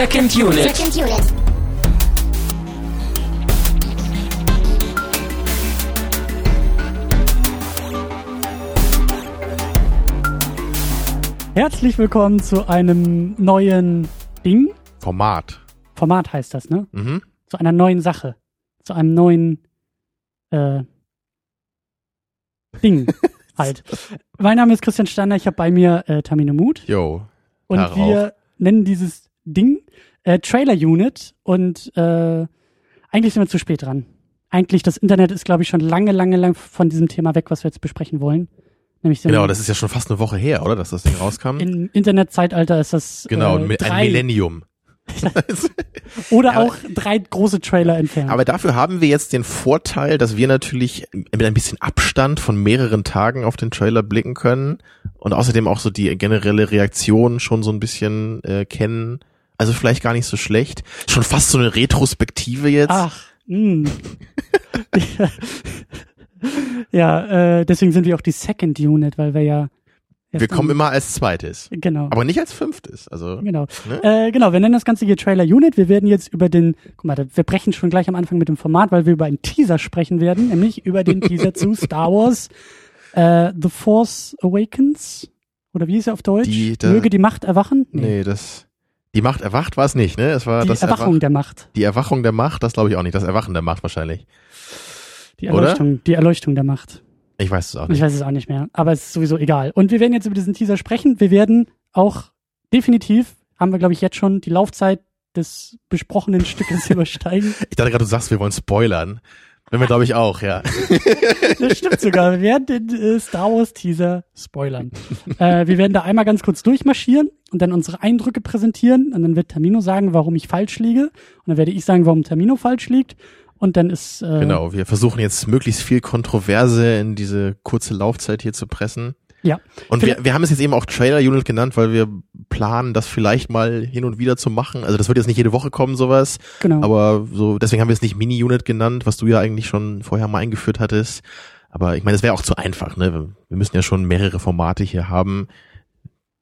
Second Unit. Second Unit. Herzlich willkommen zu einem neuen Ding. Format. Format heißt das, ne? Mhm. Zu einer neuen Sache. Zu einem neuen äh, Ding halt. Mein Name ist Christian Steiner, ich habe bei mir äh, Tamino Mut Jo. und wir nennen dieses Ding äh, Trailer Unit und äh, eigentlich sind wir zu spät dran. Eigentlich, das Internet ist, glaube ich, schon lange, lange, lang von diesem Thema weg, was wir jetzt besprechen wollen. Nämlich Genau, das ist ja schon fast eine Woche her, oder, dass das Ding rauskam? im Internetzeitalter ist das genau, äh, ein Millennium. oder auch drei große Trailer entfernt. Aber dafür haben wir jetzt den Vorteil, dass wir natürlich mit ein bisschen Abstand von mehreren Tagen auf den Trailer blicken können und außerdem auch so die generelle Reaktion schon so ein bisschen äh, kennen. Also vielleicht gar nicht so schlecht. Schon fast so eine Retrospektive jetzt. Ach, mh. ja, äh, deswegen sind wir auch die Second Unit, weil wir ja. wir kommen immer als zweites. Genau. Aber nicht als fünftes. Also Genau. Ne? Äh, genau, wir nennen das Ganze hier Trailer Unit. Wir werden jetzt über den, guck mal, wir brechen schon gleich am Anfang mit dem Format, weil wir über einen Teaser sprechen werden, nämlich über den Teaser zu Star Wars äh, The Force Awakens. Oder wie ist er auf Deutsch? Die- da- Möge die Macht erwachen? nee, das die Macht erwacht war es nicht, ne? Es war Die das Erwachung Erwach- der Macht. die Erwachung der Macht, das glaube ich auch nicht. Das Erwachen der Macht wahrscheinlich. Die Oder? Erleuchtung, die Erleuchtung der Macht. Ich weiß es auch Ich nicht. weiß es auch nicht mehr, aber es ist sowieso egal. Und wir werden jetzt über diesen Teaser sprechen. Wir werden auch definitiv, haben wir glaube ich jetzt schon, die Laufzeit des besprochenen Stückes übersteigen. Ich dachte gerade, du sagst, wir wollen spoilern. Wenn wir, glaube ich, auch, ja. Das stimmt sogar. Wir werden den äh, Star Wars Teaser spoilern. äh, wir werden da einmal ganz kurz durchmarschieren und dann unsere Eindrücke präsentieren. Und dann wird Tamino sagen, warum ich falsch liege. Und dann werde ich sagen, warum Tamino falsch liegt. Und dann ist äh, Genau, wir versuchen jetzt möglichst viel Kontroverse in diese kurze Laufzeit hier zu pressen. Ja. Und wir, wir haben es jetzt eben auch Trailer Unit genannt, weil wir planen, das vielleicht mal hin und wieder zu machen. Also das wird jetzt nicht jede Woche kommen, sowas. Genau. Aber so, deswegen haben wir es nicht Mini-Unit genannt, was du ja eigentlich schon vorher mal eingeführt hattest. Aber ich meine, das wäre auch zu einfach, ne? Wir- müssen ja schon mehrere Formate hier haben,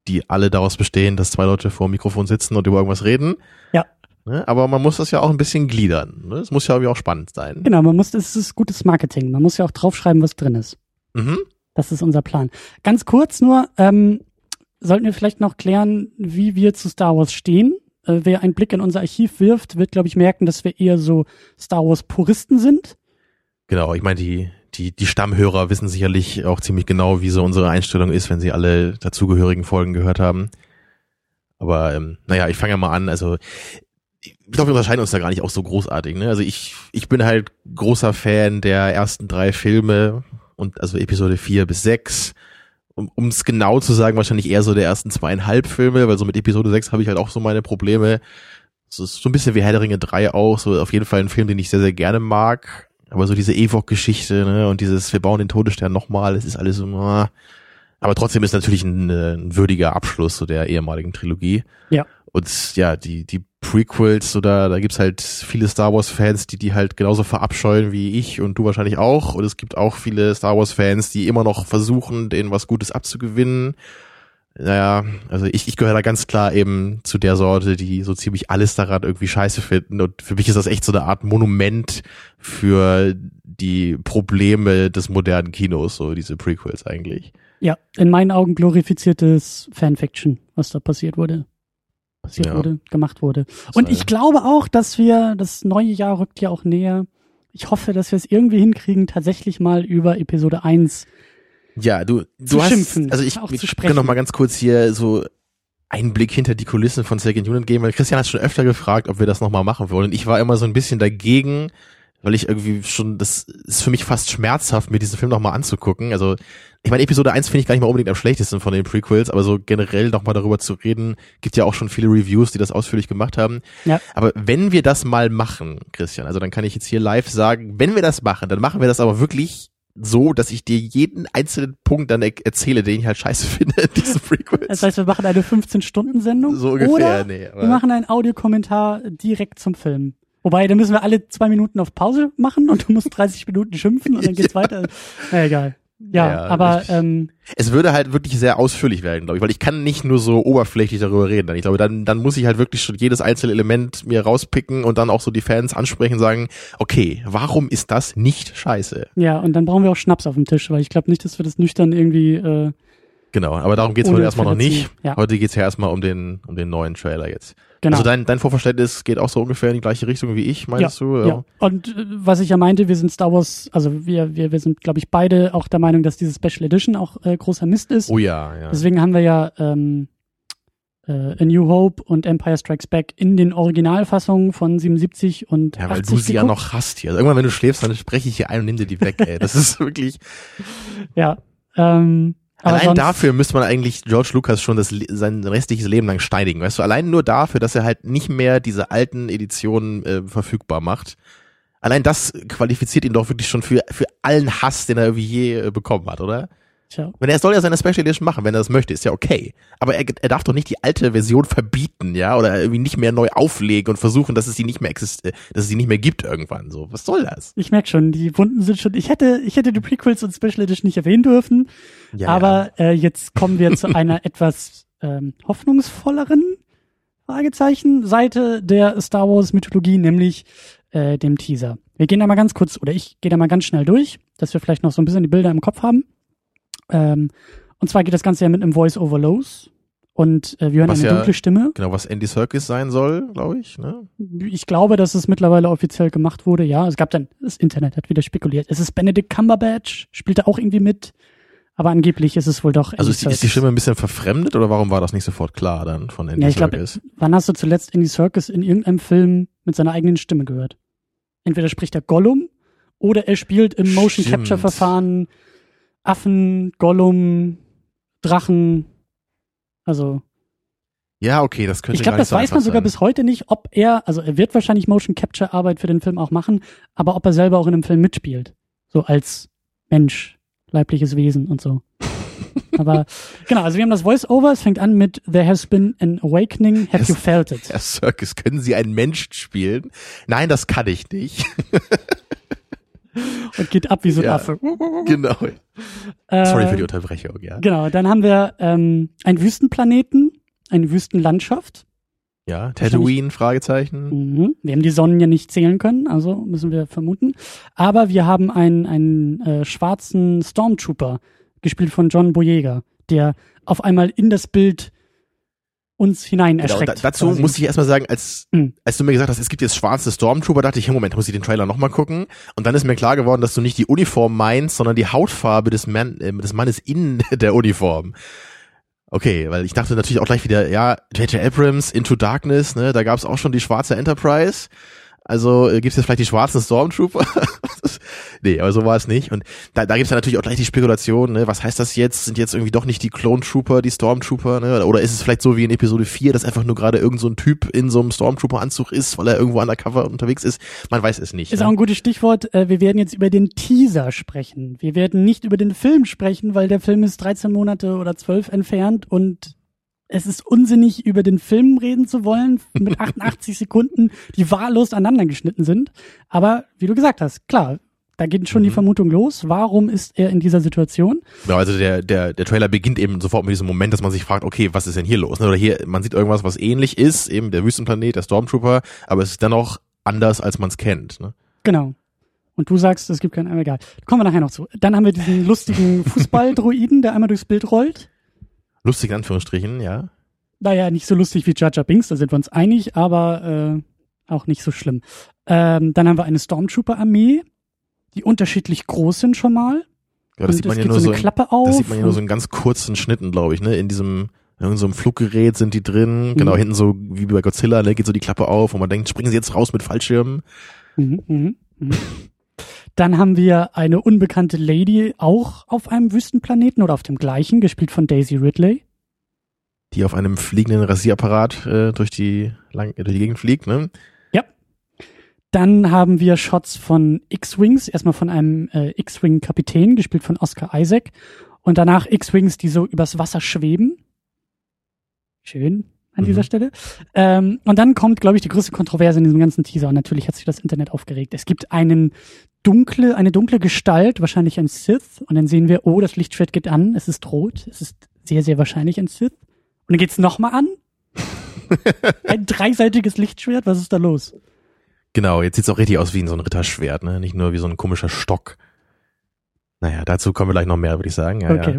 die alle daraus bestehen, dass zwei Leute vor dem Mikrofon sitzen und über irgendwas reden. Ja. Ne? Aber man muss das ja auch ein bisschen gliedern. Ne? Es muss ja irgendwie auch spannend sein. Genau, man muss, es ist gutes Marketing. Man muss ja auch draufschreiben, was drin ist. Mhm. Das ist unser Plan. Ganz kurz nur, ähm, sollten wir vielleicht noch klären, wie wir zu Star Wars stehen. Äh, wer einen Blick in unser Archiv wirft, wird, glaube ich, merken, dass wir eher so Star Wars-Puristen sind. Genau, ich meine, die, die, die Stammhörer wissen sicherlich auch ziemlich genau, wie so unsere Einstellung ist, wenn sie alle dazugehörigen Folgen gehört haben. Aber ähm, naja, ich fange ja mal an. Also ich glaube, wir unterscheiden uns da gar nicht auch so großartig. Ne? Also ich, ich bin halt großer Fan der ersten drei Filme und also Episode vier bis sechs. Um es genau zu sagen, wahrscheinlich eher so der ersten zweieinhalb Filme, weil so mit Episode sechs habe ich halt auch so meine Probleme. Ist so ein bisschen wie Herr der Ringe 3 auch, so auf jeden Fall ein Film, den ich sehr, sehr gerne mag. Aber so diese Ewok-Geschichte, ne, und dieses, wir bauen den Todesstern nochmal, es ist alles so, ah. aber trotzdem ist natürlich ein, äh, ein würdiger Abschluss so der ehemaligen Trilogie. Ja. Und ja, die, die Prequels, da, da gibt's halt viele Star Wars-Fans, die die halt genauso verabscheuen wie ich und du wahrscheinlich auch. Und es gibt auch viele Star Wars-Fans, die immer noch versuchen, denen was Gutes abzugewinnen. Naja, also ich, ich gehöre da ganz klar eben zu der Sorte, die so ziemlich alles daran irgendwie scheiße finden. Und für mich ist das echt so eine Art Monument für die Probleme des modernen Kinos, so diese Prequels eigentlich. Ja, in meinen Augen glorifiziertes Fanfiction, was da passiert wurde. Passiert Ja. wurde, gemacht wurde. Und sei- ich glaube auch, dass wir, das neue Jahr rückt ja auch näher. Ich hoffe, dass wir es irgendwie hinkriegen, tatsächlich mal über Episode 1 Ja, du, du Zu hast, schimpfen, also ich, ich kann noch mal ganz kurz hier so einen Blick hinter die Kulissen von Second Unit geben, weil Christian hat schon öfter gefragt, ob wir das noch mal machen wollen. Und ich war immer so ein bisschen dagegen, weil ich irgendwie schon, das ist für mich fast schmerzhaft, mir diesen Film noch mal anzugucken. Also, ich meine, Episode 1 finde ich gar nicht mal unbedingt am schlechtesten von den Prequels, aber so generell noch mal darüber zu reden, gibt ja auch schon viele Reviews, die das ausführlich gemacht haben. Ja. Aber wenn wir das mal machen, Christian, also dann kann ich jetzt hier live sagen, wenn wir das machen, dann machen wir das aber wirklich so, dass ich dir jeden einzelnen Punkt dann er erzähle, den ich halt scheiße finde in diesen Prequels. Das heißt, wir machen eine 15-Stunden-Sendung. so ungefähr, Oder nee. Wir machen einen Audiokommentar direkt zum Film. Wobei, dann müssen wir alle zwei Minuten auf Pause machen und du musst 30 Minuten schimpfen und dann geht's weiter. Na egal. Ja, Ja, aber ich- ähm, Es würde halt wirklich sehr ausführlich werden, glaube ich, weil ich kann nicht nur so oberflächlich darüber reden. Ich glaube, dann, dann muss ich halt wirklich schon jedes einzelne Element mir rauspicken und dann auch so die Fans ansprechen und sagen, okay, warum ist das nicht scheiße? ja, und dann brauchen wir auch Schnaps auf dem Tisch, weil ich glaube nicht, dass wir das nüchtern irgendwie äh, Genau, aber darum geht's heute erstmal noch nicht. Ja. Heute geht's ja erstmal um den, um den neuen Trailer jetzt. genau. Also dein, dein Vorverständnis geht auch so ungefähr in die gleiche Richtung wie ich, meinst du? Ja, und äh, was ich ja meinte, wir sind Star Wars, also wir, wir, wir sind, glaube ich, beide auch der Meinung, dass diese Special Edition auch äh, großer Mist ist. Oh ja, ja. Deswegen haben wir ja ähm, äh, A New Hope und Empire Strikes Back in den Originalfassungen von 77 und Ja, weil 80 du sie ja geguckt. noch hast hier. Also irgendwann, wenn du schläfst, dann spreche ich hier ein und nimm dir die weg, ey. Das ist wirklich. Ja. Ähm, aber Allein dafür müsste man eigentlich George Lucas schon das, sein restliches Leben lang steinigen. Weißt du, allein nur dafür, dass er halt nicht mehr diese alten Editionen äh, verfügbar macht. Allein das qualifiziert ihn doch wirklich schon für, für allen Hass, den er irgendwie je äh, bekommen hat, oder? Tja, Wenn er soll ja seine Special Edition machen, wenn er das möchte, ist ja okay. Aber er, er darf doch nicht die alte Version verbieten, ja, oder irgendwie nicht mehr neu auflegen und versuchen, dass es sie nicht mehr existiert, dass es sie nicht mehr gibt irgendwann. So, was soll das? ich merk schon, die Wunden sind schon. Ich hätte, ich hätte die Prequels und Special Edition nicht erwähnen dürfen, Ja, aber Äh, jetzt kommen wir zu einer etwas ähm, hoffnungsvolleren Fragezeichen Seite der Star Wars Mythologie, nämlich äh, dem Teaser. Wir gehen da mal ganz kurz, oder ich gehe da mal ganz schnell durch, dass wir vielleicht noch so ein bisschen die Bilder im Kopf haben. Ähm, und zwar geht das Ganze ja mit einem Voice-Over los. Und äh, wir hören Was eine ja- dunkle Stimme. Genau, was Andy Serkis sein soll, glaube ich, ne? Ich glaube, dass es mittlerweile offiziell gemacht wurde. Ja, es gab dann, das Internet hat wieder spekuliert. Es ist Benedict Cumberbatch, spielt er auch irgendwie mit. Aber angeblich ist es wohl doch. Also Andy ist die, ist die. Stimme ein bisschen verfremdet oder warum war das nicht sofort klar dann von Andy Ja, ich glaub, Serkis? Wann hast du zuletzt Andy Serkis in irgendeinem Film mit seiner eigenen Stimme gehört? Entweder spricht er Gollum oder er spielt im Motion. Capture Verfahren Affen, Gollum, Drachen. Also, Ja, okay, das könnte ich glaube, das so weiß man sogar sein. bis heute nicht, ob er, also er wird wahrscheinlich Motion Capture Arbeit für den Film auch machen, aber ob er selber auch in einem Film mitspielt. So als Mensch, leibliches Wesen und so. aber genau, also wir haben das Voice-Over, es fängt an mit There has been an awakening, have Es- you felt it? Herr Serkis, können Sie einen Mensch spielen? Nein, das kann ich nicht. Und geht ab wie so ein Ja. Affe. genau. Äh, Sorry für die Unterbrechung, ja. Genau, dann haben wir ähm, einen Wüstenplaneten, eine Wüstenlandschaft. Ja, Tatooine, Fragezeichen. Mhm. Wir haben die Sonnen ja nicht zählen können, also müssen wir vermuten. Aber wir haben einen, einen äh, schwarzen Stormtrooper, gespielt von John Boyega, der auf einmal in das Bild uns hinein Genau, erschreckt. da, dazu quasi. muss ich erstmal sagen, als, Mhm. als du mir gesagt hast, es gibt jetzt schwarze Stormtrooper, dachte ich, hey, Moment, muss ich den Trailer nochmal gucken? Und dann ist mir klar geworden, dass du nicht die Uniform meinst, sondern die Hautfarbe des, Man, äh, des Mannes in der Uniform. Okay, weil ich dachte natürlich auch gleich wieder, ja, J.J. Abrams, Into Darkness, ne, da gab es auch schon die schwarze Enterprise. Also äh, gibt's jetzt vielleicht die schwarzen Stormtrooper? nee, aber so war es nicht. Und da, da gibt's dann natürlich auch gleich die Spekulation, ne, was heißt das jetzt? Sind jetzt irgendwie doch nicht die Clone Trooper, die Stormtrooper, ne? Oder ist es vielleicht so wie in Episode 4, dass einfach nur gerade irgend so ein Typ in so einem Stormtrooper-Anzug ist, weil er irgendwo undercover unterwegs ist? Man weiß es nicht. Ist ne? auch ein gutes Stichwort. Äh, Wir werden jetzt über den Teaser sprechen. Wir werden nicht über den Film sprechen, weil der Film ist 13 Monate oder 12 entfernt und es ist unsinnig, über den Film reden zu wollen, mit 88 Sekunden, die wahllos aneinander geschnitten sind. Aber wie du gesagt hast, klar, da geht schon die Mhm. Vermutung los. Warum ist er in dieser Situation? Genau, also der, der, der Trailer beginnt eben sofort mit diesem Moment, dass man sich fragt, okay, was ist denn hier los? Ne? Oder hier, man sieht irgendwas, was ähnlich ist, eben der Wüstenplanet, der Stormtrooper, aber es ist dennoch anders, als man es kennt. Ne? Genau. Und du sagst, es gibt keinen, egal. Kommen wir nachher noch zu. Dann haben wir diesen lustigen Fußballdruiden, der einmal durchs Bild rollt. Lustig in Anführungsstrichen, ja. Naja, nicht so lustig wie Jar Binks, da sind wir uns einig, aber äh, auch nicht so schlimm. Ähm, dann haben wir eine Stormtrooper-Armee, die unterschiedlich groß sind schon mal. Ja, das und sieht man ja nur so eine in, Klappe auf. das sieht man ja nur so in ganz kurzen Schnitten, glaube ich, ne? In diesem, in so einem Fluggerät sind die drin, genau, Mhm. hinten so wie bei Godzilla, ne, geht so die Klappe auf und man denkt, springen sie jetzt raus mit Fallschirmen. Mhm, mhm, mhm. Dann haben wir eine unbekannte Lady auch auf einem Wüstenplaneten oder auf dem gleichen, gespielt von Daisy Ridley. die auf einem fliegenden Rasierapparat äh, durch die lang, durch die Gegend fliegt, ne? Dann haben wir Shots von X-Wings, erstmal von einem äh, X-Wing-Kapitän, gespielt von Oscar Isaac. Und danach X-Wings, die so übers Wasser schweben. Schön an Mhm. dieser Stelle. Ähm, und dann kommt, glaube ich, die größte Kontroverse in diesem ganzen Teaser. Und natürlich hat sich das Internet aufgeregt. Es gibt einen dunkle, eine dunkle Gestalt, wahrscheinlich ein Sith. Und dann sehen wir, oh, das Lichtschwert geht an, es ist rot, es ist sehr, sehr wahrscheinlich ein Sith. Und dann geht's nochmal an. ein dreiseitiges Lichtschwert, was ist da los? Genau, jetzt sieht's auch richtig aus wie so ein Ritterschwert, ne? Nicht nur wie so ein komischer Stock. Naja, dazu kommen wir gleich noch mehr, würde ich sagen. Ja, okay.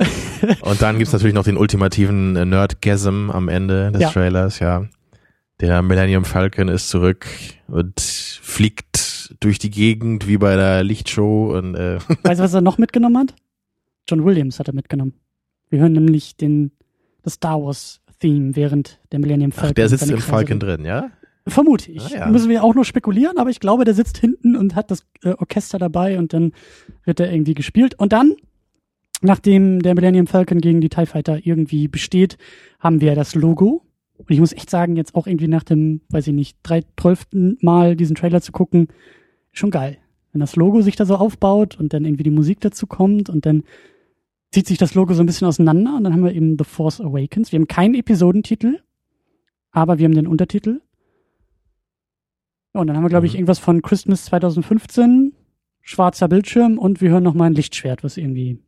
Ja. Und dann gibt's natürlich noch den ultimativen äh, Nerdgasm am Ende des Ja. Trailers, ja. Der Millennium Falcon ist zurück und fliegt durch die Gegend wie bei der Lichtshow und äh, Weißt du, was er noch mitgenommen hat? John Williams hat er mitgenommen. Wir hören nämlich den, das Star Wars Theme während der Millennium Falcon. ach, der sitzt im Falcon drin, ja? Vermute ich. Ah, ja. Müssen wir auch nur spekulieren, aber ich glaube, der sitzt hinten und hat das äh, Orchester dabei und dann wird er irgendwie gespielt. Und dann, nachdem der Millennium Falcon gegen die TIE Fighter irgendwie besteht, haben wir das Logo. Und ich muss echt sagen, jetzt auch irgendwie nach dem, weiß ich nicht, drei, zwölften Mal diesen Trailer zu gucken, schon geil. Wenn das Logo sich da so aufbaut und dann irgendwie die Musik dazu kommt und dann zieht sich das Logo so ein bisschen auseinander und dann haben wir eben The Force Awakens. Wir haben keinen Episodentitel, aber wir haben den Untertitel. Ja, und dann haben wir, glaube ich, Mhm. irgendwas von Christmas 2015, schwarzer Bildschirm und wir hören noch mal ein Lichtschwert, was irgendwie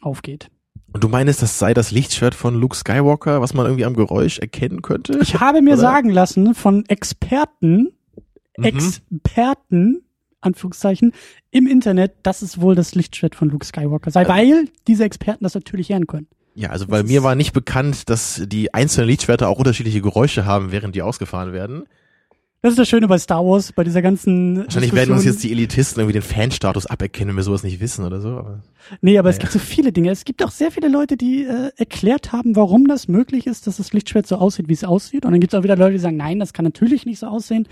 aufgeht. Und du meinst, das sei das Lichtschwert von Luke Skywalker, was man irgendwie am Geräusch erkennen könnte? Ich habe mir Oder? sagen lassen von Experten, Mhm. Anführungszeichen, im Internet, dass es wohl das Lichtschwert von Luke Skywalker sei, Also- weil diese Experten das natürlich hören können. Ja, also weil Das mir ist- war nicht bekannt, dass die einzelnen Lichtschwerter auch unterschiedliche Geräusche haben, während die ausgefahren werden. Das ist das Schöne bei Star Wars, bei dieser ganzen Wahrscheinlich werden uns Diskussion. jetzt die Elitisten irgendwie den Fanstatus aberkennen, wenn wir sowas nicht wissen oder so. Aber Nee, aber es Ja. gibt so viele Dinge. Es gibt auch sehr viele Leute, die äh, erklärt haben, warum das möglich ist, dass das Lichtschwert so aussieht, wie es aussieht. Und dann gibt es auch wieder Leute, die sagen, nein, das kann natürlich nicht so aussehen.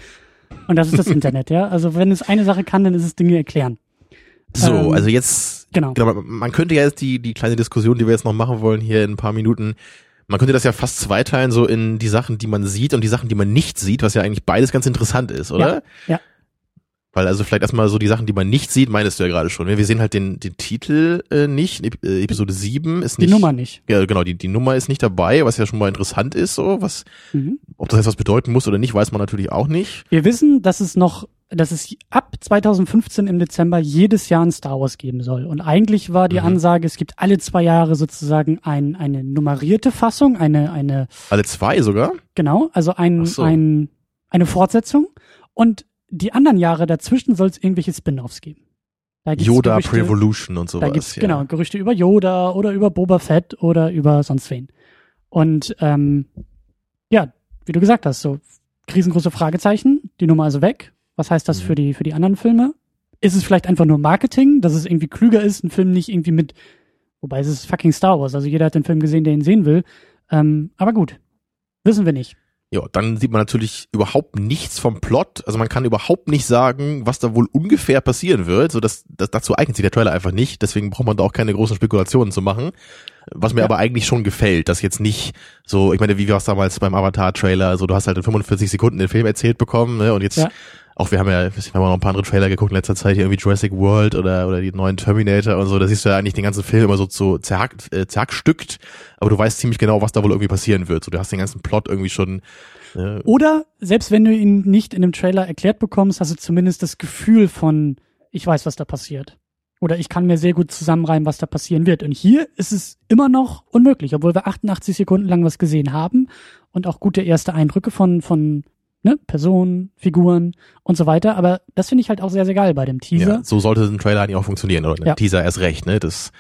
Und das ist das Internet, ja. Also wenn es eine Sache kann, dann ist es Dinge erklären. so, Ähm, also jetzt, Genau. genau, man- könnte ja jetzt die, die kleine Diskussion, die wir jetzt noch machen wollen, hier in ein paar Minuten, man könnte das ja fast zweiteilen, so in die Sachen, die man sieht und die Sachen, die man nicht sieht, was ja eigentlich beides ganz interessant ist, oder? ja. Weil also vielleicht erstmal so die Sachen, die man nicht sieht, meinst du ja gerade schon. ne? Wir sehen halt den, den Titel äh, nicht. Äh, Episode 7 ist Die nicht. Nummer nicht. Ja, genau, die, die Nummer ist nicht dabei, was ja schon mal interessant ist, so, was, Mhm. ob das jetzt was bedeuten muss oder nicht, weiß man natürlich auch nicht. Wir wissen, dass es noch, dass es ab 2015 im Dezember jedes Jahr ein Star Wars geben soll. Und eigentlich war die Mhm. Ansage, es gibt alle zwei Jahre sozusagen ein, eine nummerierte Fassung, eine, eine Alle zwei sogar? Genau, also ein, so. ein, eine Fortsetzung. Und die anderen Jahre dazwischen soll es irgendwelche Spin-offs geben. Da gibt's Yoda Gerüchte, Prevolution und sowas. Da gibt's ja. genau Gerüchte über Yoda oder über Boba Fett oder über sonst wen. Und ähm, ja, wie du gesagt hast, so riesengroße Fragezeichen. Die Nummer ist weg. Was heißt das Mhm. für die für die anderen Filme? Ist es vielleicht einfach nur Marketing, dass es irgendwie klüger ist, einen Film nicht irgendwie mit, wobei es ist fucking Star Wars, also jeder hat den Film gesehen, der ihn sehen will. Ähm, aber gut, wissen wir nicht. Ja, dann sieht man natürlich überhaupt nichts vom Plot. Also man kann überhaupt nicht sagen, was da wohl ungefähr passieren wird. So dass, das, dazu eignet sich der Trailer einfach nicht. Deswegen braucht man da auch keine großen Spekulationen zu machen. Was mir Ja. aber eigentlich schon gefällt, dass jetzt nicht so, ich meine, wie war es damals beim Avatar-Trailer, so du hast halt in 45 Sekunden den Film erzählt bekommen, ne? Und jetzt, Ja. auch wir haben ja, wir haben auch noch ein paar andere Trailer geguckt in letzter Zeit, hier irgendwie Jurassic World oder, oder die neuen Terminator und so, da siehst du ja eigentlich den ganzen Film immer so, so zerhack, äh, zerhackstückt, aber du weißt ziemlich genau, was da wohl irgendwie passieren wird. So, du hast den ganzen Plot irgendwie schon, äh, Oder selbst wenn du ihn nicht in dem Trailer erklärt bekommst, hast du zumindest das Gefühl von, ich weiß, was da passiert. Oder ich kann mir sehr gut zusammenreimen, was da passieren wird. Und hier ist es immer noch unmöglich, obwohl wir 88 Sekunden lang was gesehen haben und auch gute erste Eindrücke von, von ne, Personen, Figuren und so weiter. Aber das finde ich halt auch sehr, sehr geil bei dem Teaser. Ja, so sollte ein Trailer eigentlich auch funktionieren oder Ja. Teaser erst recht, ne? Das,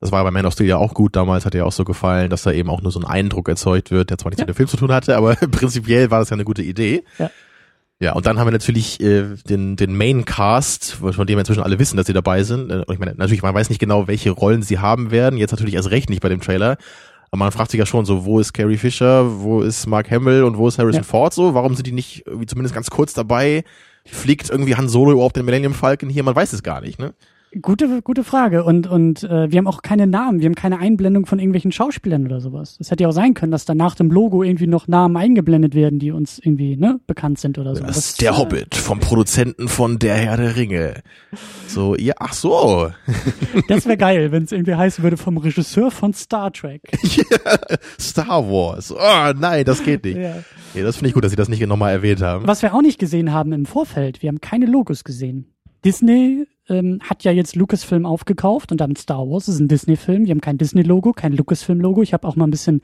das war bei Man of Steel ja auch gut damals, hat ja auch so gefallen, dass da eben auch nur so ein Eindruck erzeugt wird, der zwar nichts Ja. mit dem Film zu tun hatte, aber prinzipiell war das ja eine gute Idee. Ja. Ja, und dann haben wir natürlich äh, den, den Main-Cast, von dem wir inzwischen alle wissen, dass sie dabei sind. Äh, Und ich meine, natürlich, man weiß nicht genau, welche Rollen sie haben werden. Jetzt natürlich erst recht nicht bei dem Trailer. Aber man fragt sich ja schon so, wo ist Carrie Fisher, wo ist Mark Hamill und wo ist Harrison Ja. Ford so? Warum sind die nicht irgendwie zumindest ganz kurz dabei? Fliegt irgendwie Han Solo überhaupt den Millennium Falcon hier? Man weiß es gar nicht, ne? Gute, gute Frage. Und, und äh, wir haben auch keine Namen, wir haben keine Einblendung von irgendwelchen Schauspielern oder sowas. Es hätte ja auch sein können, dass da nach dem Logo irgendwie noch Namen eingeblendet werden, die uns irgendwie ne, bekannt sind oder so. Das ist der äh, Hobbit vom Produzenten von Der Herr der Ringe. So, ja, ach so. Das wäre geil, wenn es irgendwie heißen würde vom Regisseur von Star Trek. Star Wars. Oh nein, das geht nicht. Ja. Nee, das finde ich gut, dass sie das nicht nochmal erwähnt haben. Was wir auch nicht gesehen haben im Vorfeld, wir haben keine Logos gesehen. Disney ähm, hat ja jetzt Lucasfilm aufgekauft und damit Star Wars. Das ist ein Disney-Film. Die haben kein Disney-Logo, kein Lucasfilm-Logo. Ich habe auch mal ein bisschen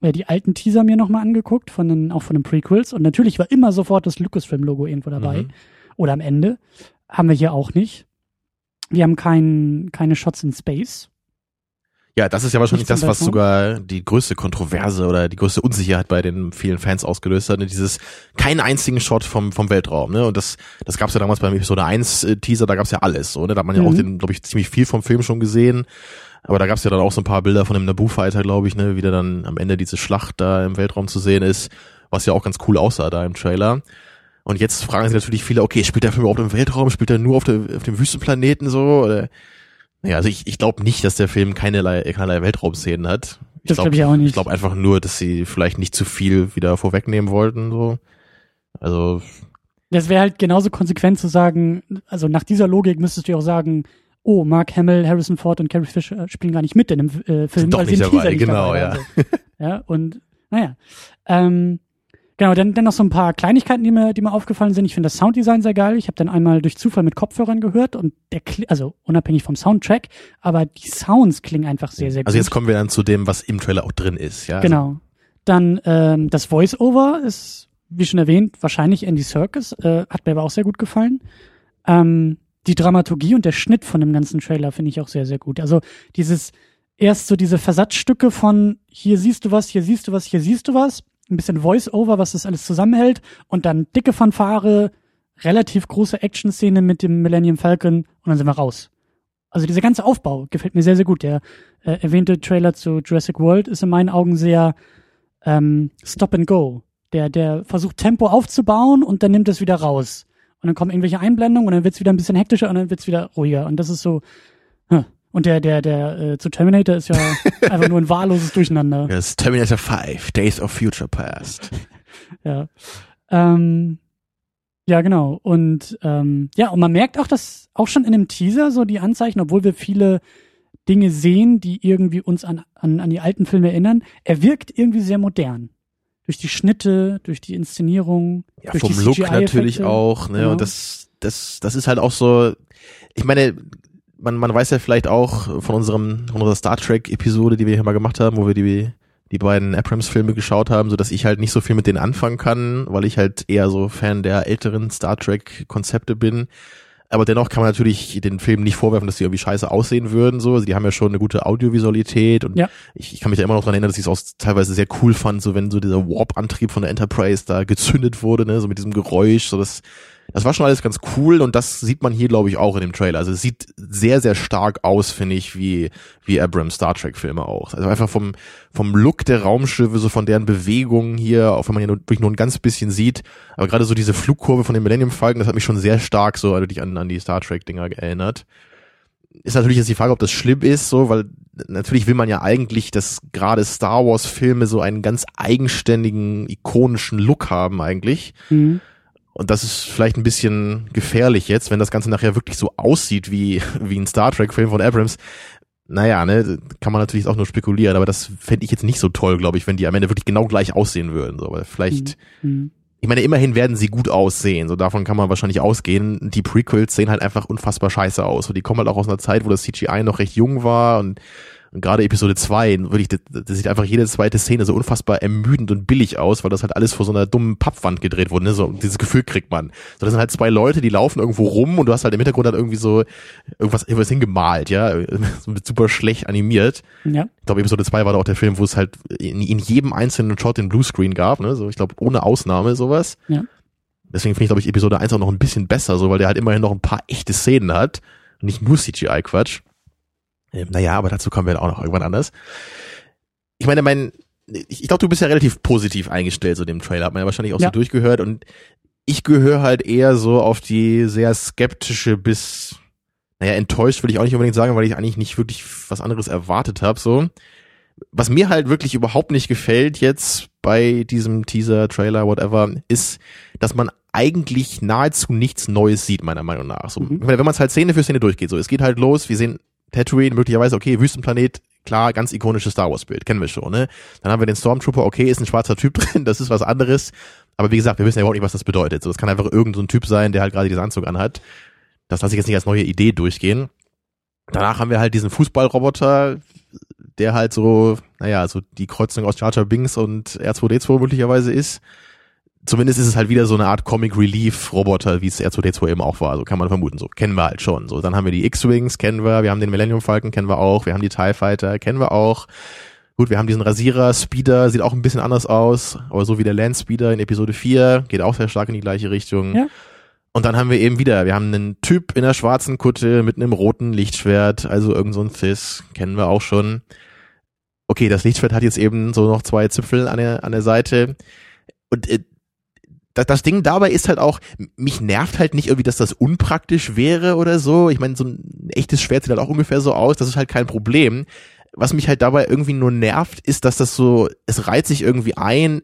äh, die alten Teaser mir nochmal angeguckt, von den, auch von den Prequels. Und natürlich war immer sofort das Lucasfilm-Logo irgendwo dabei. Mhm. Oder am Ende. Haben wir hier auch nicht. Wir haben kein, keine Shots in Space. Ja, das ist ja wahrscheinlich das, was sogar die größte Kontroverse oder die größte Unsicherheit bei den vielen Fans ausgelöst hat. Ne? Dieses keinen einzigen Shot vom, vom Weltraum. Ne? Und das, das gab es ja damals beim Episode 1 äh, Teaser, da gab es ja alles. So, ne? Da hat man ja mhm. auch den, glaube ich, ziemlich viel vom Film schon gesehen. Aber da gab es ja dann auch so ein paar Bilder von dem Naboo-Fighter, glaube ich, ne? wie der dann am Ende diese Schlacht da im Weltraum zu sehen ist, was ja auch ganz cool aussah da im Trailer. Und jetzt fragen sich natürlich viele, okay, spielt der Film überhaupt im Weltraum? Spielt er nur auf, der, auf dem Wüstenplaneten so? Oder naja, also ich, ich glaube nicht, dass der Film keinerlei, keinerlei Weltraumszenen hat. Ich das glaube glaub ich auch nicht. Ich glaube einfach nur, dass sie vielleicht nicht zu viel wieder vorwegnehmen wollten. So. Also. Das wäre halt genauso konsequent zu sagen, also nach dieser Logik müsstest du ja auch sagen, oh, Mark Hamill, Harrison Ford und Carrie Fisher spielen gar nicht mit in dem äh, Film, weil sie im Teaser nicht genau, dabei ja. So. ja, und naja. Ähm, Genau, dann, dann noch so ein paar Kleinigkeiten, die mir, die mir aufgefallen sind. Ich finde das Sounddesign sehr geil. Ich habe dann einmal durch Zufall mit Kopfhörern gehört und der, also unabhängig vom Soundtrack, aber die Sounds klingen einfach sehr, sehr gut. Also jetzt kommen wir dann zu dem, was im Trailer auch drin ist, ja. Genau. Dann ähm, das Voice-Over ist, wie schon erwähnt, wahrscheinlich Andy Circus. Äh, hat mir aber auch sehr gut gefallen. Ähm, die Dramaturgie und der Schnitt von dem ganzen Trailer finde ich auch sehr, sehr gut. Also dieses erst so diese Versatzstücke von hier siehst du was, hier siehst du was, hier siehst du was ein bisschen Voice-Over, was das alles zusammenhält und dann dicke Fanfare, relativ große Action-Szene mit dem Millennium Falcon und dann sind wir raus. Also dieser ganze Aufbau gefällt mir sehr, sehr gut. Der äh, erwähnte Trailer zu Jurassic World ist in meinen Augen sehr ähm, Stop and Go. Der, der versucht Tempo aufzubauen und dann nimmt es wieder raus. Und dann kommen irgendwelche Einblendungen und dann wird es wieder ein bisschen hektischer und dann wird es wieder ruhiger. Und das ist so, huh, und der, der, der äh, zu Terminator ist ja einfach nur ein wahlloses Durcheinander. Das ist Terminator 5, Days of Future Past. ja. Ähm, ja, genau. Und ähm, ja, und man merkt auch, dass auch schon in dem Teaser so die Anzeichen, obwohl wir viele Dinge sehen, die irgendwie uns an, an, an die alten Filme erinnern, er wirkt irgendwie sehr modern. Durch die Schnitte, durch die Inszenierung. Ja, durch vom die Look natürlich auch, ne? Genau. Und das, das, das ist halt auch so, ich meine, man, man weiß ja vielleicht auch von unserem, von unserer Star Trek Episode, die wir hier mal gemacht haben, wo wir die, die beiden Abrams Filme geschaut haben, so dass ich halt nicht so viel mit denen anfangen kann, weil ich halt eher so Fan der älteren Star Trek Konzepte bin. Aber dennoch kann man natürlich den Filmen nicht vorwerfen, dass die irgendwie scheiße aussehen würden. So, also die haben ja schon eine gute Audiovisualität und ja. ich, ich kann mich da immer noch dran erinnern, dass ich es auch teilweise sehr cool fand, so wenn so dieser Warp-Antrieb von der Enterprise da gezündet wurde, ne, so mit diesem Geräusch, so das das war schon alles ganz cool und das sieht man hier, glaube ich, auch in dem Trailer. Also es sieht sehr, sehr stark aus, finde ich, wie, wie Abrams Star Trek Filme auch. Also einfach vom, vom Look der Raumschiffe, so von deren Bewegungen hier, auch wenn man hier nur, wirklich nur ein ganz bisschen sieht. Aber gerade so diese Flugkurve von den Millennium Falcon, das hat mich schon sehr stark so also an, an die Star Trek Dinger erinnert. Ist natürlich jetzt die Frage, ob das schlimm ist, so, weil natürlich will man ja eigentlich, dass gerade Star Wars Filme so einen ganz eigenständigen, ikonischen Look haben eigentlich. Mhm. Und das ist vielleicht ein bisschen gefährlich jetzt, wenn das Ganze nachher wirklich so aussieht wie, wie ein Star Trek-Film von Abrams. Naja, ne, kann man natürlich auch nur spekulieren, aber das fände ich jetzt nicht so toll, glaube ich, wenn die am Ende wirklich genau gleich aussehen würden. So, weil vielleicht, mhm. ich meine, immerhin werden sie gut aussehen, so davon kann man wahrscheinlich ausgehen. Die Prequels sehen halt einfach unfassbar scheiße aus. Und die kommen halt auch aus einer Zeit, wo das CGI noch recht jung war und und gerade Episode 2, wirklich, das, das sieht einfach jede zweite Szene so unfassbar ermüdend und billig aus, weil das halt alles vor so einer dummen Pappwand gedreht wurde. Ne? So, dieses Gefühl kriegt man. So, das sind halt zwei Leute, die laufen irgendwo rum und du hast halt im Hintergrund halt irgendwie so irgendwas, irgendwas hingemalt, ja, super schlecht animiert. Ja. Ich glaube, Episode 2 war da auch der Film, wo es halt in, in jedem einzelnen Shot den Bluescreen gab, ne? So, ich glaube, ohne Ausnahme sowas. Ja. Deswegen finde ich, glaube ich, Episode 1 auch noch ein bisschen besser, so, weil der halt immerhin noch ein paar echte Szenen hat. Nicht nur CGI-Quatsch. Ähm, naja, aber dazu kommen wir auch noch irgendwann anders. Ich meine, mein, ich, ich glaube, du bist ja relativ positiv eingestellt, so dem Trailer, hat man ja wahrscheinlich auch ja. so durchgehört und ich gehöre halt eher so auf die sehr skeptische bis, naja, enttäuscht will ich auch nicht unbedingt sagen, weil ich eigentlich nicht wirklich was anderes erwartet habe, so. Was mir halt wirklich überhaupt nicht gefällt jetzt bei diesem Teaser, Trailer, whatever, ist, dass man eigentlich nahezu nichts Neues sieht, meiner Meinung nach. So, mhm. Wenn man es halt Szene für Szene durchgeht, so, es geht halt los, wir sehen Tatooine, möglicherweise, okay, Wüstenplanet, klar, ganz ikonisches Star Wars Bild, kennen wir schon, ne? Dann haben wir den Stormtrooper, okay, ist ein schwarzer Typ drin, das ist was anderes. Aber wie gesagt, wir wissen ja überhaupt nicht, was das bedeutet. So, das kann einfach irgendein so Typ sein, der halt gerade diesen Anzug anhat. Das lasse ich jetzt nicht als neue Idee durchgehen. Danach haben wir halt diesen Fußballroboter, der halt so, naja, so die Kreuzung aus Jar Binks und R2D2 möglicherweise ist. Zumindest ist es halt wieder so eine Art Comic Relief Roboter, wie es R2D2 eben auch war. So kann man vermuten. So kennen wir halt schon. So dann haben wir die X-Wings, kennen wir. Wir haben den Millennium Falcon, kennen wir auch. Wir haben die TIE Fighter, kennen wir auch. Gut, wir haben diesen Rasierer, Speeder, sieht auch ein bisschen anders aus, aber so wie der Land Speeder in Episode 4, geht auch sehr stark in die gleiche Richtung. Ja. Und dann haben wir eben wieder, wir haben einen Typ in der schwarzen Kutte mit einem roten Lichtschwert, also irgend so ein Cis, kennen wir auch schon. Okay, das Lichtschwert hat jetzt eben so noch zwei Zipfel an der, an der Seite. Und äh, das, das Ding dabei ist halt auch, mich nervt halt nicht irgendwie, dass das unpraktisch wäre oder so. Ich meine, so ein echtes Schwert sieht halt auch ungefähr so aus, das ist halt kein Problem. Was mich halt dabei irgendwie nur nervt, ist, dass das so, es reiht sich irgendwie ein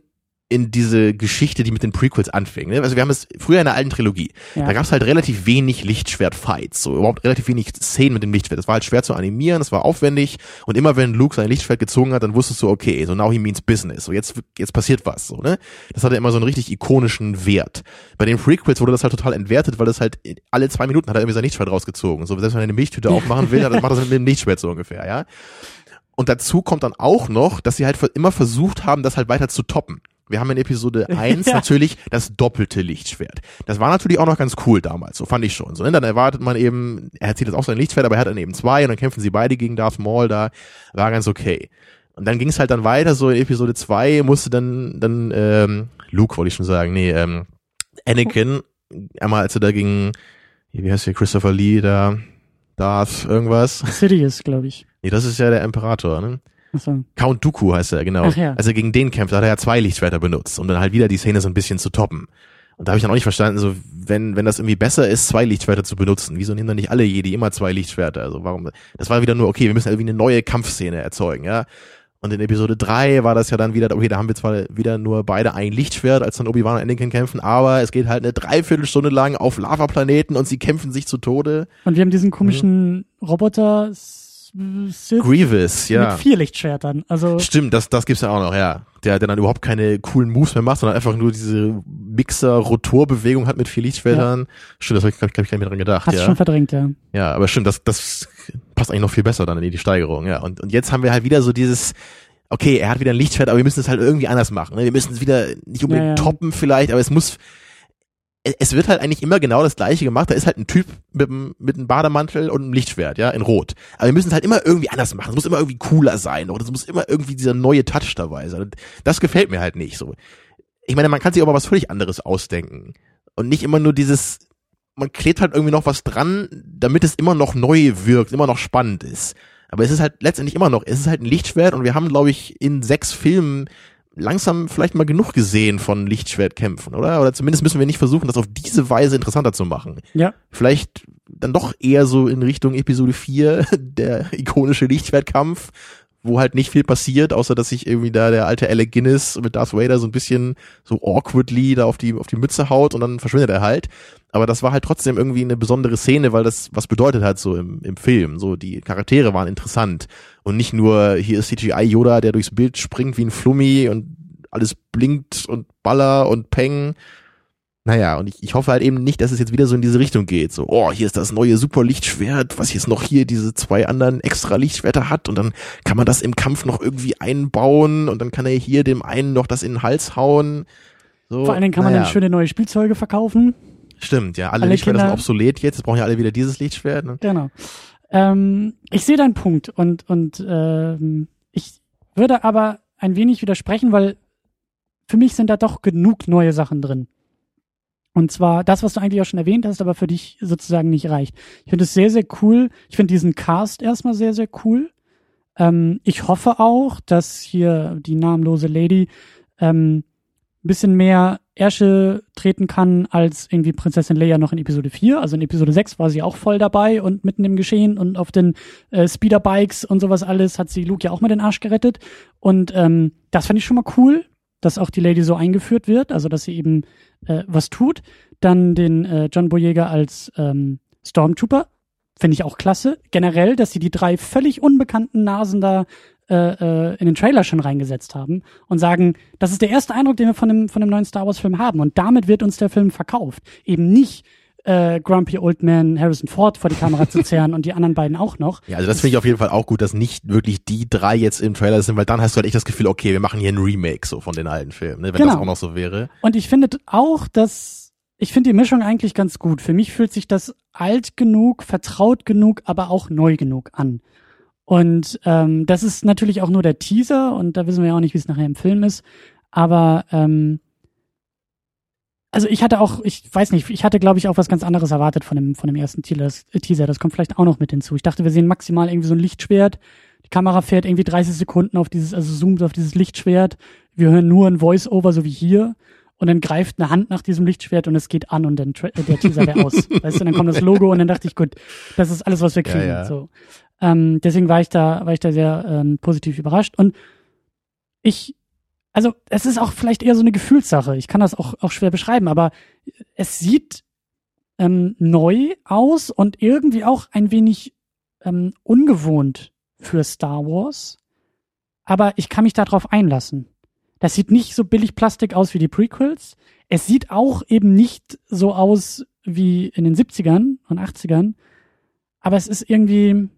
in diese Geschichte, die mit den Prequels anfing. Ne? Also wir haben es früher in der alten Trilogie. Ja. Da gab es halt relativ wenig Lichtschwert-Fights, so überhaupt relativ wenig Szenen mit dem Lichtschwert. Das war halt schwer zu animieren, das war aufwendig und immer wenn Luke sein Lichtschwert gezogen hat, dann wusstest du, okay, so now he means business. So jetzt jetzt passiert was, so ne? Das hatte immer so einen richtig ikonischen Wert. Bei den Prequels wurde das halt total entwertet, weil das halt alle zwei Minuten hat er irgendwie sein Lichtschwert rausgezogen. So selbst wenn er eine Milchtüte aufmachen will, dann macht er das mit dem Lichtschwert so ungefähr, ja? Und dazu kommt dann auch noch, dass sie halt immer versucht haben, das halt weiter zu toppen. Wir haben in Episode 1 Ja. natürlich das doppelte Lichtschwert. Das war natürlich auch noch ganz cool damals, so fand ich schon. So, ne? Dann erwartet man eben, er zieht jetzt auch sein Lichtschwert, aber er hat dann eben zwei und dann kämpfen sie beide gegen Darth Maul da. War ganz okay. Und dann ging es halt dann weiter, so in Episode 2 musste dann, dann, ähm, Luke wollte ich schon sagen, nee, ähm, Anakin, einmal als er da gegen, wie heißt der, Christopher Lee da, Darth irgendwas. Sidious, glaube ich. Nee, das ist ja der Imperator, ne? Achso. Count Dooku heißt er, genau. Ach ja. Als er gegen den kämpft, hat er ja zwei Lichtschwerter benutzt, um dann halt wieder die Szene so ein bisschen zu toppen. Und da habe ich dann auch nicht verstanden, so wenn wenn das irgendwie besser ist, zwei Lichtschwerter zu benutzen, wieso nehmen dann nicht alle Jedi immer zwei Lichtschwerter? Also warum? Das war wieder nur okay, wir müssen irgendwie eine neue Kampfszene erzeugen, ja. Und in Episode 3 war das ja dann wieder, okay, da haben wir zwar wieder nur beide ein Lichtschwert, als dann Obi-Wan und Anakin kämpfen, aber es geht halt eine Dreiviertelstunde lang auf Lavaplaneten und sie kämpfen sich zu Tode. Und wir haben diesen komischen Roboter S- Sith Grievous, ja. mit vier Lichtschwertern. Also Stimmt, das, das gibt's ja auch noch, ja. Der, der dann überhaupt keine coolen Moves mehr macht, sondern einfach nur diese Mixer-Rotorbewegung hat mit vier Lichtschwertern. Stimmt, das habe ich, glaub ich, gar nicht mehr dran gedacht, hast du ja. schon verdrängt, ja. Ja, aber stimmt, das, das passt eigentlich noch viel besser dann in die Steigerung, ja. Und, und jetzt haben wir halt wieder so dieses, okay, er hat wieder ein Lichtschwert, aber wir müssen es halt irgendwie anders machen. Ne? Wir müssen es wieder nicht unbedingt Ja, ja. toppen vielleicht, aber es muss, es- wird halt eigentlich immer genau das Gleiche gemacht. Da ist halt ein Typ mit, einem- mit einem Bademantel und einem Lichtschwert, ja, in Rot. Aber wir müssen es halt immer irgendwie anders machen. Es muss immer irgendwie cooler sein oder es muss immer irgendwie dieser neue Touch dabei sein. Das gefällt mir halt nicht so. Ich meine, man kann sich aber was völlig anderes ausdenken. Und nicht immer nur dieses, man klebt halt irgendwie noch was dran, damit es immer noch neu wirkt, immer noch spannend ist. Aber es ist halt letztendlich immer noch, es ist halt ein Lichtschwert und wir haben, glaube ich, in sechs Filmen langsam vielleicht mal genug gesehen von Lichtschwertkämpfen, oder? Oder zumindest müssen wir nicht versuchen, das auf diese Weise interessanter zu machen. Ja. Vielleicht dann doch eher so in Richtung Episode 4, der ikonische Lichtschwertkampf, wo halt nicht viel passiert, außer dass sich irgendwie da der alte Alec Guinness mit Darth Vader so ein bisschen so awkwardly da auf die, auf die Mütze haut und dann verschwindet er halt. Aber das war halt trotzdem irgendwie eine besondere Szene, weil das was bedeutet hat so im, im Film. So die Charaktere waren interessant und nicht nur hier ist CGI Yoda, der durchs Bild springt wie ein Flummi und alles blinkt und baller und peng. Naja, und ich, ich hoffe halt eben nicht, dass es jetzt wieder so in diese Richtung geht. So, oh, hier ist das neue Superlichtschwert, was jetzt noch hier diese zwei anderen extra Lichtschwerter hat und dann kann man das im Kampf noch irgendwie einbauen und dann kann er hier dem einen noch das in den Hals hauen. So, Vor allen Dingen kann man naja. dann schöne neue Spielzeuge verkaufen. Stimmt, ja, alle, Alle Lichtschwerter Kinder- sind obsolet jetzt, jetzt brauchen ja alle wieder dieses Lichtschwert. Ne? Genau. Ähm, ich sehe deinen Punkt und, und ähm, ich würde aber ein wenig widersprechen, weil für mich sind da doch genug neue Sachen drin. Und zwar das, was du eigentlich auch schon erwähnt hast, aber für dich sozusagen nicht reicht. Ich finde es sehr, sehr cool. Ich finde diesen Cast erstmal sehr, sehr cool. Ähm, ich hoffe auch, dass hier die namenlose Lady ähm, ein bisschen mehr Ärsche treten kann als irgendwie Prinzessin Leia noch in Episode 4. Also in Episode 6 war sie auch voll dabei und mitten im Geschehen und auf den äh, Speederbikes und sowas alles hat sie Luke ja auch mal den Arsch gerettet. Und ähm, das fand ich schon mal cool, dass auch die Lady so eingeführt wird, also dass sie eben äh, was tut. Dann den äh, John Boyega als ähm, Stormtrooper, finde ich auch klasse. Generell, dass sie die drei völlig unbekannten Nasen da äh, äh, in den Trailer schon reingesetzt haben und sagen, das ist der erste Eindruck, den wir von dem, von dem neuen Star Wars Film haben. Und damit wird uns der Film verkauft. Eben nicht äh, Grumpy Old Man Harrison Ford vor die Kamera zu zerren und die anderen beiden auch noch. Ja, also das finde ich auf jeden Fall auch gut, dass nicht wirklich die drei jetzt im Trailer sind, weil dann hast du halt echt das Gefühl, okay, wir machen hier ein Remake so von den alten Filmen, ne, wenn Genau. das auch noch so wäre. Und ich finde auch, dass ich finde die Mischung eigentlich ganz gut. Für mich fühlt sich das alt genug, vertraut genug, aber auch neu genug an. Und ähm, das ist natürlich auch nur der Teaser und da wissen wir ja auch nicht, wie es nachher im Film ist. Aber ähm, also ich hatte auch, ich weiß nicht, ich hatte glaube ich auch was ganz anderes erwartet von dem von dem ersten Teaser. Das, äh, Teaser. Das kommt vielleicht auch noch mit hinzu. Ich dachte, wir sehen maximal irgendwie so ein Lichtschwert. Die Kamera fährt irgendwie 30 Sekunden auf dieses, also zoomt auf dieses Lichtschwert. Wir hören nur ein Voice-Over, so wie hier. Und dann greift eine Hand nach diesem Lichtschwert und es geht an und dann äh, der Teaser wäre aus. weißt du, dann kommt das Logo und dann dachte ich, gut, das ist alles, was wir Ja, kriegen. ja. So. Ähm, deswegen war ich da, war ich da sehr ähm, positiv überrascht. Und ich, also es ist auch vielleicht eher so eine Gefühlssache. Ich kann das auch, auch schwer beschreiben, aber es sieht ähm, neu aus und irgendwie auch ein wenig ähm, ungewohnt für Star Wars. Aber ich kann mich darauf einlassen. Das sieht nicht so billig Plastik aus wie die Prequels. Es sieht auch eben nicht so aus wie in den 70ern und 80ern. Aber es ist irgendwie,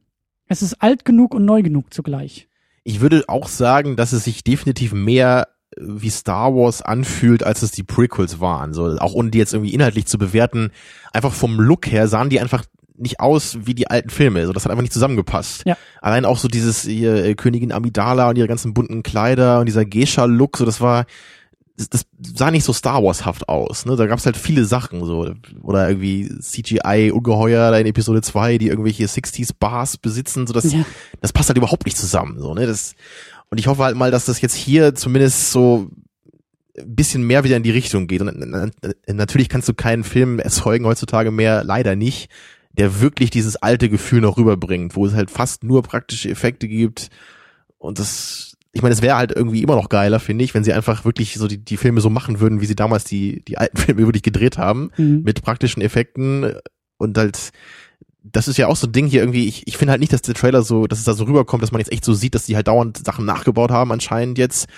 es ist alt genug und neu genug zugleich. Ich würde auch sagen, dass es sich definitiv mehr äh, wie Star Wars anfühlt, als es die Prequels waren. So, auch ohne die jetzt irgendwie inhaltlich zu bewerten. Einfach vom Look her sahen die einfach nicht aus wie die alten Filme. So, das hat einfach nicht zusammengepasst. Ja. Allein auch so dieses hier, äh, Königin Amidala und ihre ganzen bunten Kleider und dieser Geisha-Look, so das war, das, sah nicht so Star Wars-haft aus. Ne? Da gab's halt viele Sachen so. Oder irgendwie CGI-Ungeheuer da in Episode 2, die irgendwelche 60s-Bars besitzen. So, das, Ja. das passt halt überhaupt nicht zusammen. So, ne? das, und ich hoffe halt mal, dass das jetzt hier zumindest so ein bisschen mehr wieder in die Richtung geht. Und na- na- natürlich kannst du keinen Film erzeugen heutzutage mehr, leider nicht, der wirklich dieses alte Gefühl noch rüberbringt, wo es halt fast nur praktische Effekte gibt. Und das, ich meine, es wäre halt irgendwie immer noch geiler, finde ich, wenn sie einfach wirklich so die, die Filme so machen würden, wie sie damals die, die alten Filme wirklich gedreht haben Mhm. mit praktischen Effekten und halt das ist ja auch so ein Ding hier irgendwie, ich, ich finde halt nicht, dass der Trailer so, dass es da so rüberkommt, dass man jetzt echt so sieht, dass die halt dauernd Sachen nachgebaut haben anscheinend jetzt.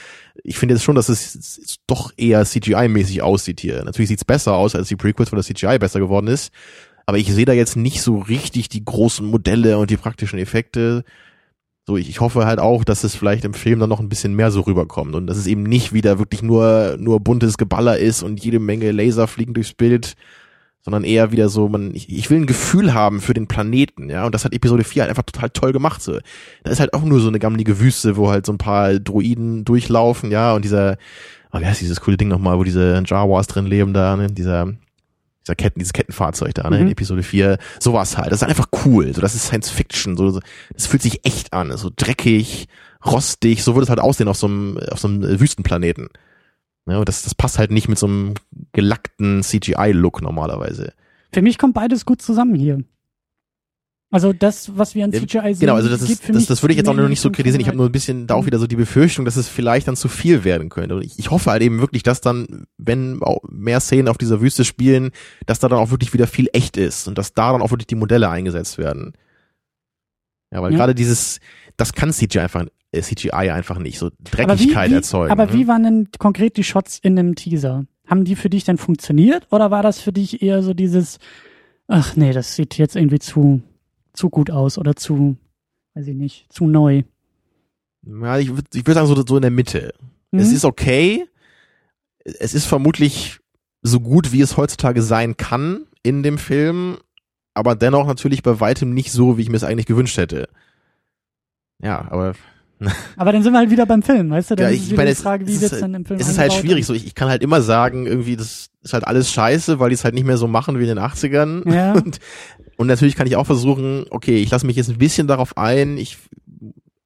Ich finde jetzt schon, dass es doch eher CGI-mäßig aussieht hier. Natürlich sieht's besser aus als die Prequels, weil das CGI besser geworden ist. Aber ich sehe da jetzt nicht so richtig die großen Modelle und die praktischen Effekte. So, ich, ich hoffe halt auch, dass es vielleicht im Film dann noch ein bisschen mehr so rüberkommt und dass es eben nicht wieder wirklich nur, nur buntes Geballer ist und jede Menge Laser fliegen durchs Bild, sondern eher wieder so, man, ich, ich will ein Gefühl haben für den Planeten, ja, und das hat Episode 4 halt einfach total toll gemacht, so. Da ist halt auch nur so eine gammelige Wüste, wo halt so ein paar Droiden durchlaufen, ja, und dieser, oh, wie heißt dieses coole Ding nochmal, wo diese Jawas drin leben da, ne, dieser, dieser Ketten, dieses Kettenfahrzeug da, ne, in Mhm. Episode 4, sowas halt, das ist einfach cool, so, das ist Science Fiction, so, das fühlt sich echt an, so dreckig, rostig, so würde es halt aussehen auf so einem, auf so einem Wüstenplaneten. Ja, und das, das passt halt nicht mit so einem gelackten CGI-Look normalerweise. Für mich kommt beides gut zusammen hier. Also das, was wir an CGI sehen, Genau, also das ist, für das, mich das würde ich jetzt auch noch nicht so kritisieren. Ich habe nur ein bisschen da auch wieder so die Befürchtung, dass es vielleicht dann zu viel werden könnte. Und ich, ich hoffe halt eben wirklich, dass dann, wenn auch mehr Szenen auf dieser Wüste spielen, dass da dann auch wirklich wieder viel echt ist und dass da dann auch wirklich die Modelle eingesetzt werden. Ja, weil Ja. gerade dieses, das kann CGI einfach, äh, CGI einfach nicht, so aber wie, Dreckigkeit wie, erzeugen. Aber ne? wie waren denn konkret die Shots in dem Teaser? Haben die für dich dann funktioniert oder war das für dich eher so dieses, ach nee, das sieht jetzt irgendwie zu, zu gut aus oder zu, weiß ich nicht, zu neu? Ja, ich würde ich würd sagen, so, so in der Mitte. Mhm. Es ist okay. Es ist vermutlich so gut, wie es heutzutage sein kann in dem Film, aber dennoch natürlich bei weitem nicht so, wie ich mir es eigentlich gewünscht hätte. Ja, aber aber dann sind wir halt wieder beim Film, weißt du? Dann ja, ist ich es wieder meine, die es, Frage, wie es, wird's ist, dann im Film es ist halt schwierig. So, ich, ich kann halt immer sagen, irgendwie, das ist halt alles scheiße, weil die es halt nicht mehr so machen wie in den 80ern. Ja. Und, und natürlich kann ich auch versuchen, okay, ich lasse mich jetzt ein bisschen darauf ein, ich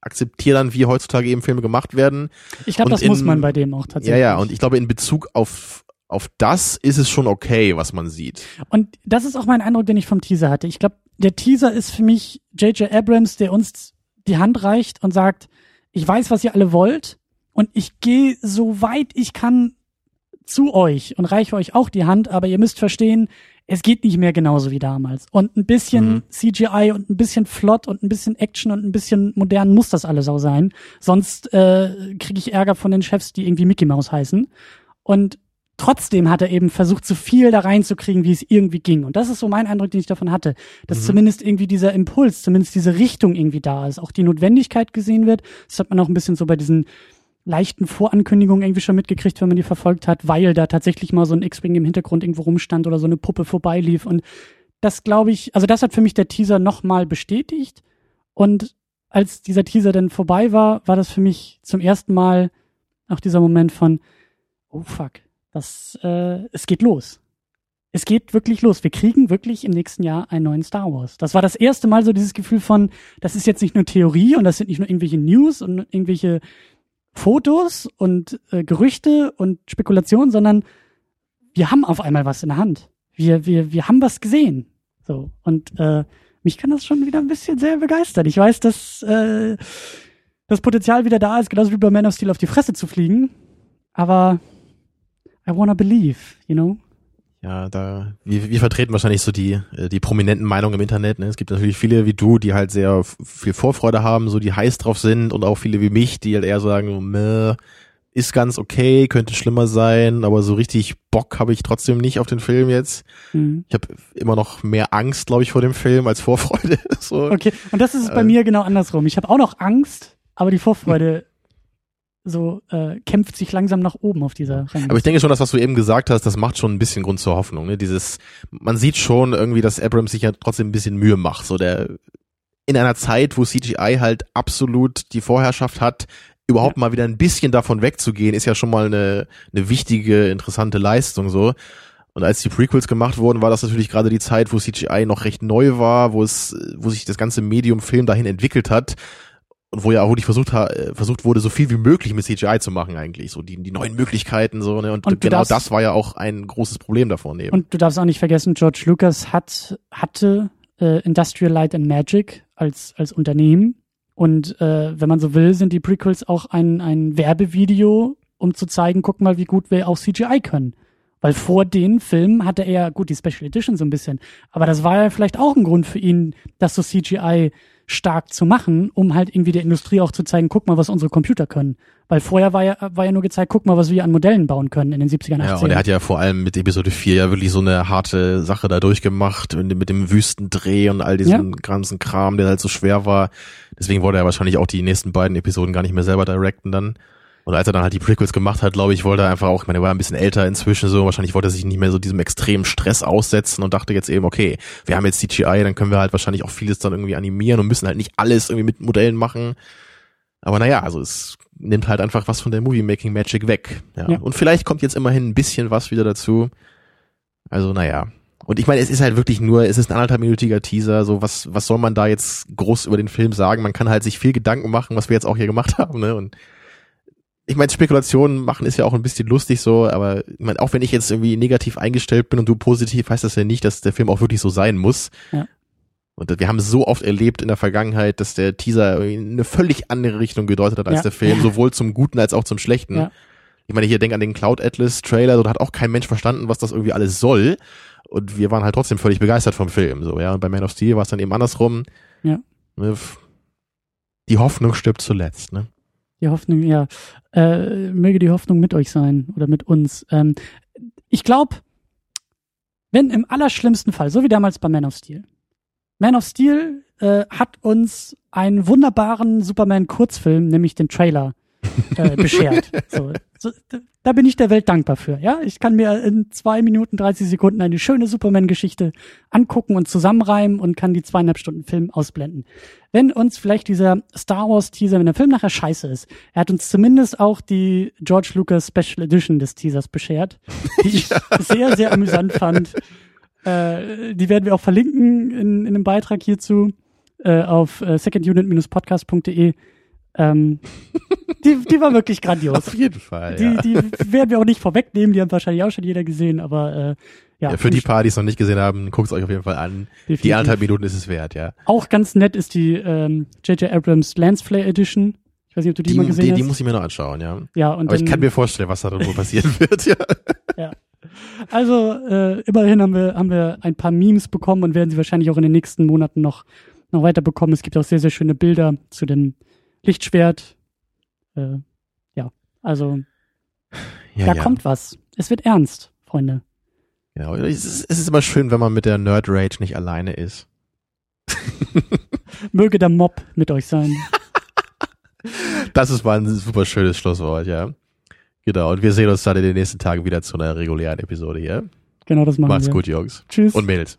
akzeptiere dann, wie heutzutage eben Filme gemacht werden. Ich glaube, das muss in- man bei dem auch tatsächlich. Ja, ja, und ich glaube, in Bezug auf, auf das ist es schon okay, was man sieht. Und das ist auch mein Eindruck, den ich vom Teaser hatte. Ich glaube, der Teaser ist für mich J.J. Abrams, der uns die Hand reicht und sagt, ich weiß, was ihr alle wollt und ich gehe so weit ich kann zu euch und reiche euch auch die Hand, aber ihr müsst verstehen, es geht nicht mehr genauso wie damals. Und ein bisschen Mhm. CGI und ein bisschen flott und ein bisschen Action und ein bisschen modern muss das alles auch sein. Sonst äh, kriege ich Ärger von den Chefs, die irgendwie Mickey Mouse heißen. Und trotzdem hat er eben versucht, so viel da reinzukriegen, wie es irgendwie ging. Und das ist so mein Eindruck, den ich davon hatte, dass Mhm. zumindest irgendwie dieser Impuls, zumindest diese Richtung irgendwie da ist, auch die Notwendigkeit gesehen wird. Das hat man auch ein bisschen so bei diesen leichten Vorankündigungen irgendwie schon mitgekriegt, wenn man die verfolgt hat, weil da tatsächlich mal so ein X-Wing im Hintergrund irgendwo rumstand oder so eine Puppe vorbeilief. Und das glaube ich, also das hat für mich der Teaser nochmal bestätigt. Und als dieser Teaser dann vorbei war, war das für mich zum ersten Mal auch dieser Moment von, oh fuck, das, äh, es geht los. Es geht wirklich los. Wir kriegen wirklich im nächsten Jahr einen neuen Star Wars. Das war das erste Mal so dieses Gefühl von, das ist jetzt nicht nur Theorie und das sind nicht nur irgendwelche News und irgendwelche Fotos und äh, Gerüchte und Spekulationen, sondern wir haben auf einmal was in der Hand. Wir, wir, wir haben was gesehen. So. Und äh, mich kann das schon wieder ein bisschen sehr begeistern. Ich weiß, dass äh, das Potenzial wieder da ist, genauso wie bei Man of Steel auf die Fresse zu fliegen. Aber I wanna believe, you know? Ja, da, wir, wir vertreten wahrscheinlich so die, äh, die prominenten Meinungen im Internet. Ne? Es gibt natürlich viele wie du, die halt sehr viel Vorfreude haben, so die heiß drauf sind und auch viele wie mich, die halt eher sagen, meh, ist ganz okay, könnte schlimmer sein, aber so richtig Bock habe ich trotzdem nicht auf den Film jetzt. Mhm. Ich habe immer noch mehr Angst, glaube ich, vor dem Film als Vorfreude. so. Okay, und das ist es bei Äh. mir genau andersrum. Ich habe auch noch Angst, aber die Vorfreude so äh, kämpft sich langsam nach oben auf dieser Rangliste. Aber ich denke schon, das, was du eben gesagt hast, das macht schon ein bisschen Grund zur Hoffnung. Ne? Dieses, man sieht schon irgendwie, dass Abrams sich ja trotzdem ein bisschen Mühe macht. So der in einer Zeit, wo CGI halt absolut die Vorherrschaft hat, überhaupt mal wieder ein bisschen davon wegzugehen, ist ja schon mal eine, eine wichtige, interessante Leistung so. Und als die Prequels gemacht wurden, war das natürlich gerade die Zeit, wo CGI noch recht neu war, wo es, wo sich das ganze Medium Film dahin entwickelt hat und wo ja auch wirklich versucht, äh, versucht wurde, so viel wie möglich mit CGI zu machen eigentlich, so die, die neuen Möglichkeiten so ne und, Und genau darfst- das war ja auch ein großes Problem davon eben. Und du darfst auch nicht vergessen, George Lucas hat, hatte äh, Industrial Light and Magic als, als Unternehmen. Und äh, wenn man so will, sind die Prequels auch ein, ein Werbevideo, um zu zeigen, guck mal, wie gut wir auch CGI können. Weil vor den Filmen hatte er, gut, die Special Edition so ein bisschen, aber das war ja vielleicht auch ein Grund für ihn, das so CGI stark zu machen, um halt irgendwie der Industrie auch zu zeigen, guck mal, was unsere Computer können. Weil vorher war ja, war ja nur gezeigt, guck mal, was wir an Modellen bauen können in den 70er, 80er. Ja, und er hat ja vor allem mit Episode 4 ja wirklich so eine harte Sache da durchgemacht, mit dem- mit dem Wüstendreh und all diesem ganzen Kram, der halt so schwer war. Deswegen wollte er wahrscheinlich auch die nächsten beiden Episoden gar nicht mehr selber directen dann. Und als er dann halt die Prequels gemacht hat, glaube ich, wollte er einfach auch, ich meine, er war ein bisschen älter inzwischen so, wahrscheinlich wollte er sich nicht mehr so diesem extremen Stress aussetzen und dachte jetzt eben, okay, wir haben jetzt CGI, dann können wir halt wahrscheinlich auch vieles dann irgendwie animieren und müssen halt nicht alles irgendwie mit Modellen machen. Aber naja, also es nimmt halt einfach was von der Movie-Making Magic weg. Ja. Ja. Und vielleicht kommt jetzt immerhin ein bisschen was wieder dazu. Also naja. Und ich meine, es ist halt wirklich nur, es ist ein anderthalbminütiger Teaser, so was, was soll man da jetzt groß über den Film sagen? Man kann halt sich viel Gedanken machen, was wir jetzt auch hier gemacht haben, ne? Und ich meine, Spekulationen machen ist ja auch ein bisschen lustig so, aber ich meine, auch wenn ich jetzt irgendwie negativ eingestellt bin und du positiv, heißt das ja nicht, dass der Film auch wirklich so sein muss. Ja. Und wir haben so oft erlebt in der Vergangenheit, dass der Teaser eine völlig andere Richtung gedeutet hat als Ja. der Film, sowohl zum Guten als auch zum Schlechten. Ja. Ich meine, hier denk an den Cloud Atlas Trailer, so, da hat auch kein Mensch verstanden, was das irgendwie alles soll. Und wir waren halt trotzdem völlig begeistert vom Film, so, ja. Und bei Man of Steel war es dann eben andersrum. Ja. Ne, Die Hoffnung stirbt zuletzt, ne? Die Hoffnung, ja. Äh, möge die Hoffnung mit euch sein oder mit uns. Ähm, ich glaube, wenn im allerschlimmsten Fall, so wie damals bei Man of Steel, Man of Steel äh, hat uns einen wunderbaren Superman-Kurzfilm, nämlich den Trailer, äh, beschert. So, so, da bin ich der Welt dankbar für. Ja, ich kann mir in zwei Minuten 30 Sekunden eine schöne Superman-Geschichte angucken und zusammenreimen und kann die zweieinhalb Stunden Film ausblenden. Wenn uns vielleicht dieser Star Wars Teaser, wenn der Film nachher scheiße ist, er hat uns zumindest auch die George Lucas Special Edition des Teasers beschert, die ich sehr, sehr amüsant fand. Äh, die werden wir auch verlinken in, in einem Beitrag hierzu äh, auf äh, secondunit-podcast.de. Ähm, die, die war wirklich grandios. Auf jeden Fall, Die, ja. die werden wir auch nicht vorwegnehmen, die haben wahrscheinlich auch schon jeder gesehen, aber äh, ja, ja, für die paar, die es noch nicht gesehen haben, guckt es euch auf jeden Fall an. Die definitiv. anderthalb Minuten ist es wert, ja. Auch ganz nett ist die ähm, J.J. Abrams Lensflare Edition. Ich weiß nicht, ob du die, Die, mal gesehen die, hast. die muss ich mir noch anschauen, ja. ja, und Aber ich dann, kann mir vorstellen, was da wohl passieren wird, ja. also äh, immerhin haben wir haben wir ein paar Memes bekommen und werden sie wahrscheinlich auch in den nächsten Monaten noch noch weiter bekommen. Es gibt auch sehr sehr schöne Bilder zu dem Lichtschwert. Äh, ja, also Ja, da ja. kommt was. Es wird ernst, Freunde. Genau. Es ist, es ist immer schön, wenn man mit der Nerd Rage nicht alleine ist. Möge der Mob mit euch sein. Das ist mal ein super schönes Schlusswort, ja. Genau. Und wir sehen uns dann in den nächsten Tagen wieder zu einer regulären Episode, ja? Genau das machen Macht's wir. gut, Jungs. Tschüss. Und Mädels.